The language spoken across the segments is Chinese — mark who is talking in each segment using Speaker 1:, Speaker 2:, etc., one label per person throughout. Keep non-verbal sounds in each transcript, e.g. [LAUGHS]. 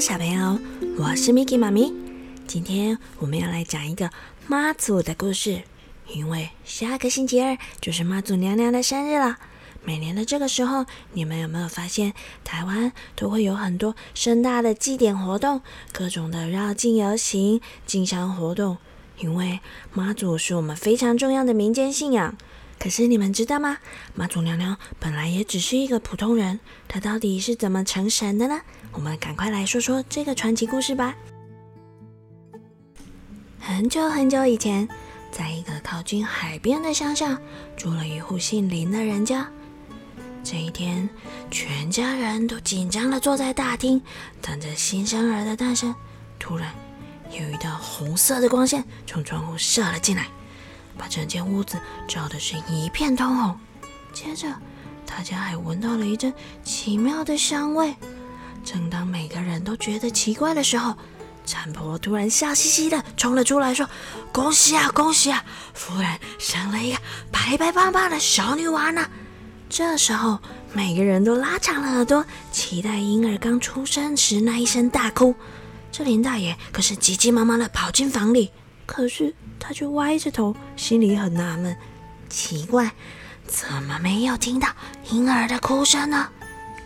Speaker 1: 小朋友，我是 Miki 妈咪。今天我们要来讲一个妈祖的故事，因为下个星期二就是妈祖娘娘的生日了。每年的这个时候，你们有没有发现台湾都会有很多盛大的祭典活动，各种的绕境游行、进香活动？因为妈祖是我们非常重要的民间信仰。可是你们知道吗？妈祖娘娘本来也只是一个普通人，她到底是怎么成神的呢？我们赶快来说说这个传奇故事吧。很久很久以前，在一个靠近海边的乡下，住了一户姓林的人家。这一天，全家人都紧张的坐在大厅，等着新生儿的诞生。突然，有一道红色的光线从窗户射了进来。把整间屋子照的是一片通红，接着大家还闻到了一阵奇妙的香味。正当每个人都觉得奇怪的时候，产婆突然笑嘻嘻的冲了出来，说：“恭喜啊，恭喜啊，夫人生了一个白白胖胖的小女娃呢！”这时候，每个人都拉长了耳朵，期待婴儿刚出生时那一声大哭。这林大爷可是急急忙忙的跑进房里，可是。他却歪着头，心里很纳闷，奇怪，怎么没有听到婴儿的哭声呢？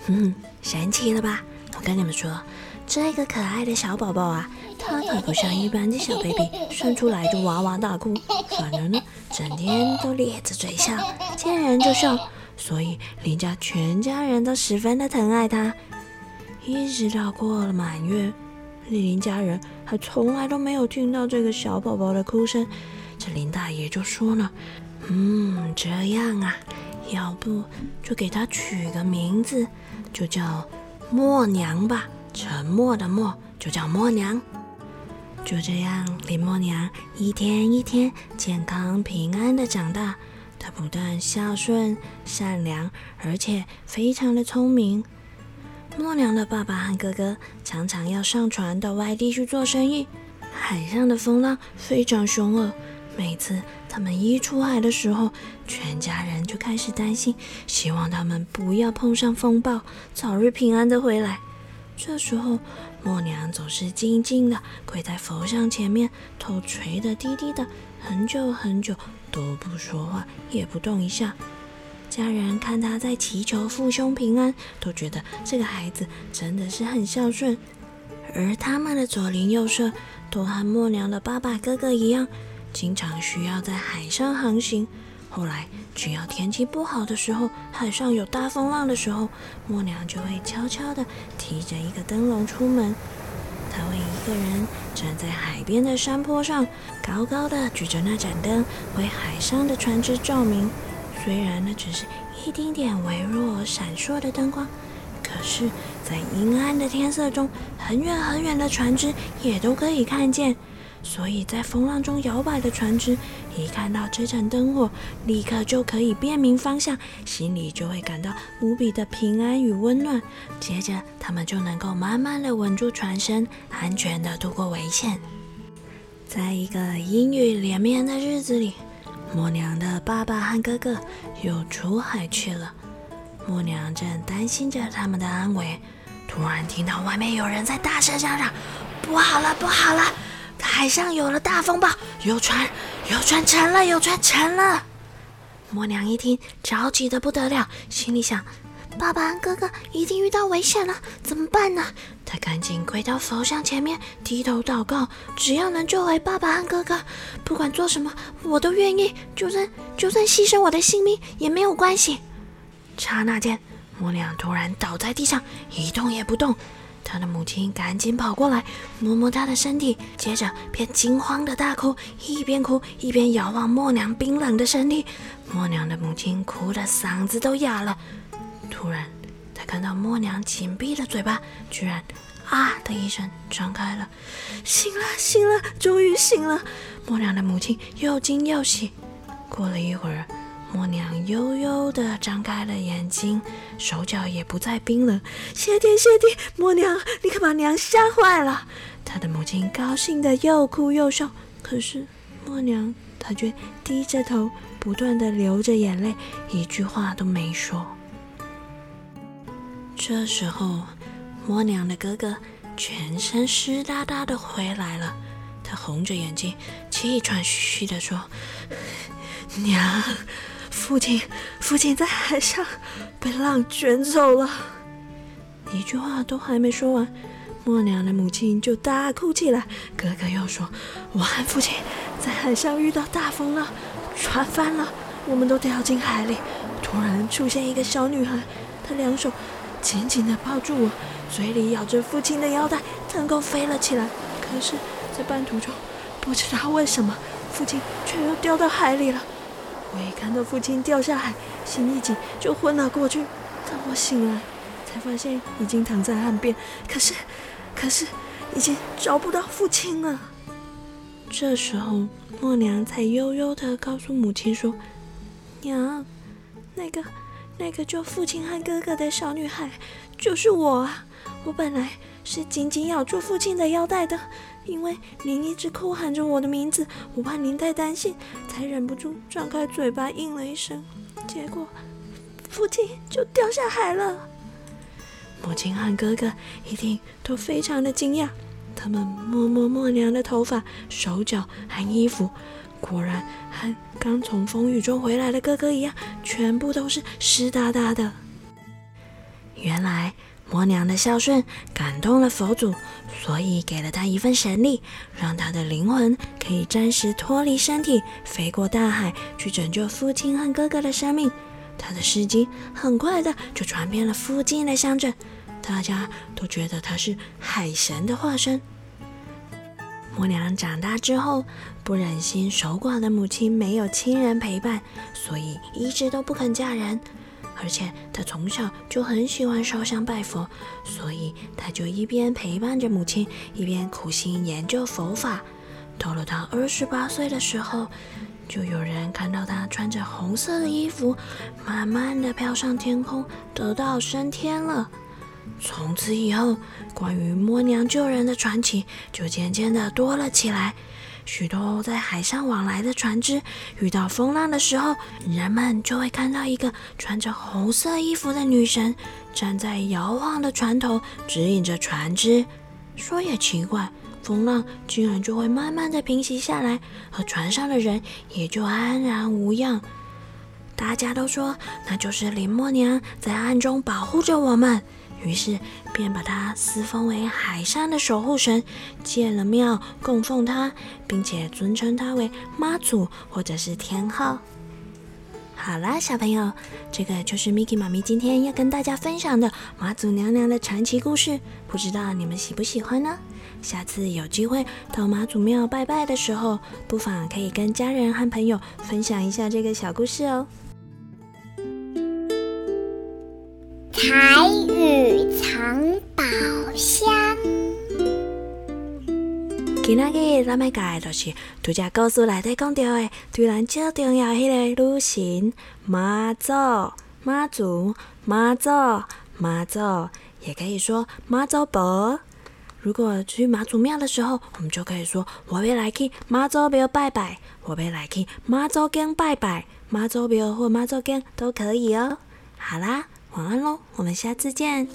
Speaker 1: 嗯，神奇了吧？我跟你们说，这个可爱的小宝宝啊，他可不像一般的小 baby，生出来就哇哇大哭，反而呢，整天都咧着嘴笑，见人就笑，所以林家全家人都十分的疼爱他。一直到过了满月。李林家人还从来都没有听到这个小宝宝的哭声，这林大爷就说了：“嗯，这样啊，要不就给他取个名字，就叫默娘吧。沉默的默就叫默娘。”就这样，林默娘一天一天健康平安的长大。她不但孝顺善良，而且非常的聪明。默娘的爸爸和哥哥常常要上船到外地去做生意，海上的风浪非常凶恶。每次他们一出海的时候，全家人就开始担心，希望他们不要碰上风暴，早日平安的回来。这时候，默娘总是静静的跪在佛像前面，头垂得低低的，很久很久都不说话，也不动一下。家人看他在祈求父兄平安，都觉得这个孩子真的是很孝顺。而他们的左邻右舍都和默娘的爸爸哥哥一样，经常需要在海上航行。后来，只要天气不好的时候，海上有大风浪的时候，默娘就会悄悄地提着一个灯笼出门。她会一个人站在海边的山坡上，高高的举着那盏灯，为海上的船只照明。虽然那只是一丁点微弱闪烁的灯光，可是，在阴暗的天色中，很远很远的船只也都可以看见。所以在风浪中摇摆的船只，一看到这盏灯火，立刻就可以辨明方向，心里就会感到无比的平安与温暖。接着，他们就能够慢慢的稳住船身，安全的度过危险。在一个阴雨连绵的日子里。默娘的爸爸和哥哥又出海去了，默娘正担心着他们的安危，突然听到外面有人在大声嚷嚷：“不好了，不好了！海上有了大风暴，有船，有船沉了，有船沉了！”默娘一听，着急的不得了，心里想。爸爸和哥哥一定遇到危险了，怎么办呢？他赶紧跪到佛像前面，低头祷告，只要能救回爸爸和哥哥，不管做什么，我都愿意，就算就算牺牲我的性命也没有关系。刹那间，默娘突然倒在地上，一动也不动。他的母亲赶紧跑过来，摸摸他的身体，接着便惊慌的大哭，一边哭一边遥望默娘冰冷的身体。默娘的母亲哭得嗓子都哑了。突然，他看到默娘紧闭的嘴巴居然“啊”的一声张开了，醒了，醒了，终于醒了！默娘的母亲又惊又喜。过了一会儿，默娘悠悠地张开了眼睛，手脚也不再冰冷。谢天谢地，默娘，你可把娘吓坏了！她的母亲高兴的又哭又笑，可是默娘她却低着头，不断的流着眼泪，一句话都没说。这时候，默娘的哥哥全身湿哒哒的回来了。他红着眼睛，气喘吁吁地说：“ [LAUGHS] 娘，父亲，父亲在海上被浪卷走了。”一句话都还没说完，默娘的母亲就大哭起来。哥哥又说：“我和父亲在海上遇到大风浪，船翻了，我们都掉进海里。突然出现一个小女孩，她两手紧紧地抱住我，嘴里咬着父亲的腰带，腾空飞了起来。可是……”在半途中，不知道为什么，父亲却又掉到海里了。我一看到父亲掉下海，心一紧就昏了过去。等我醒来，才发现已经躺在岸边，可是，可是已经找不到父亲了。这时候，默娘才悠悠地告诉母亲说：“娘，那个，那个救父亲和哥哥的小女孩，就是我啊！我本来是紧紧咬住父亲的腰带的。”因为您一直哭喊着我的名字，我怕您太担心，才忍不住张开嘴巴应了一声。结果，父亲就掉下海了。母亲和哥哥一定都非常的惊讶，他们摸摸默娘的头发、手脚和衣服，果然和刚从风雨中回来的哥哥一样，全部都是湿哒哒的。原来。默娘的孝顺感动了佛祖，所以给了他一份神力，让他的灵魂可以暂时脱离身体，飞过大海去拯救父亲和哥哥的生命。他的事迹很快的就传遍了附近的乡镇，大家都觉得他是海神的化身。默娘长大之后，不忍心守寡的母亲没有亲人陪伴，所以一直都不肯嫁人。而且他从小就很喜欢烧香拜佛，所以他就一边陪伴着母亲，一边苦心研究佛法。到了他二十八岁的时候，就有人看到他穿着红色的衣服，慢慢的飘上天空，得道升天了。从此以后，关于摸娘救人的传奇就渐渐的多了起来。许多在海上往来的船只遇到风浪的时候，人们就会看到一个穿着红色衣服的女神站在摇晃的船头，指引着船只。说也奇怪，风浪竟然就会慢慢的平息下来，而船上的人也就安然无恙。大家都说，那就是林默娘在暗中保护着我们。于是便把她私封为海上的守护神，建了庙供奉她，并且尊称她为妈祖或者是天后。好啦，小朋友，这个就是 Miki 妈咪今天要跟大家分享的妈祖娘娘的传奇故事，不知道你们喜不喜欢呢？下次有机会到妈祖庙拜拜的时候，不妨可以跟家人和朋友分享一下这个小故事哦。
Speaker 2: 台语藏宝箱。
Speaker 1: 今仔日咱要讲的就是拄只故事内底讲到的，对咱最重要迄个女神妈祖，妈祖，妈祖，妈祖，也可以说妈祖婆。如果去妈祖庙的时候，我们就可以说我要来去妈祖庙拜拜，我要来去妈祖宫拜拜，妈祖庙或妈祖宫都可以哦。好啦。晚安喽，我们下次见。